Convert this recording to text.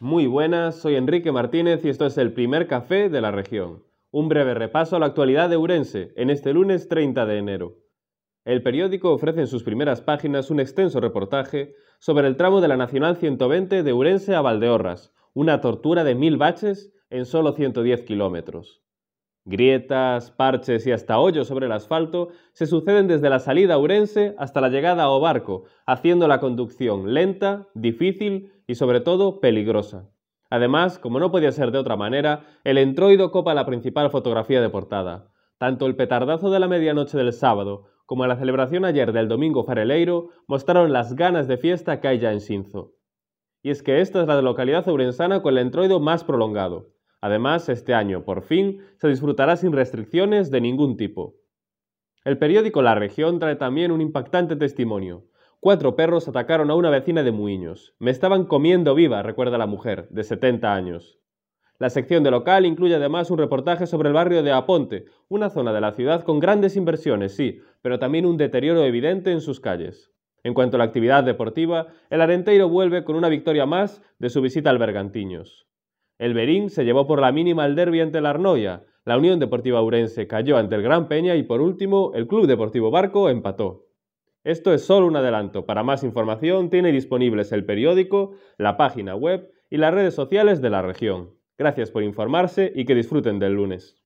Muy buenas, soy Enrique Martínez y esto es el primer café de la región. Un breve repaso a la actualidad de Urense en este lunes 30 de enero. El periódico ofrece en sus primeras páginas un extenso reportaje sobre el tramo de la Nacional 120 de Urense a Valdeorras, una tortura de mil baches en solo 110 kilómetros. Grietas, parches y hasta hoyos sobre el asfalto se suceden desde la salida a Urense hasta la llegada a Obarco, haciendo la conducción lenta, difícil y sobre todo peligrosa. Además, como no podía ser de otra manera, el entroido copa la principal fotografía de portada. Tanto el petardazo de la medianoche del sábado como la celebración ayer del domingo fareleiro mostraron las ganas de fiesta que hay ya en Sinzo. Y es que esta es la localidad ourensana con el entroido más prolongado. Además, este año, por fin, se disfrutará sin restricciones de ningún tipo. El periódico La Región trae también un impactante testimonio. Cuatro perros atacaron a una vecina de Muiños. Me estaban comiendo viva, recuerda la mujer, de 70 años. La sección de local incluye además un reportaje sobre el barrio de Aponte, una zona de la ciudad con grandes inversiones, sí, pero también un deterioro evidente en sus calles. En cuanto a la actividad deportiva, el Arenteiro vuelve con una victoria más de su visita al Bergantiños. El Berín se llevó por la mínima el derbi ante la Arnoya, la Unión Deportiva Urense cayó ante el Gran Peña y por último el Club Deportivo Barco empató. Esto es solo un adelanto. Para más información tiene disponibles el periódico, la página web y las redes sociales de la región. Gracias por informarse y que disfruten del lunes.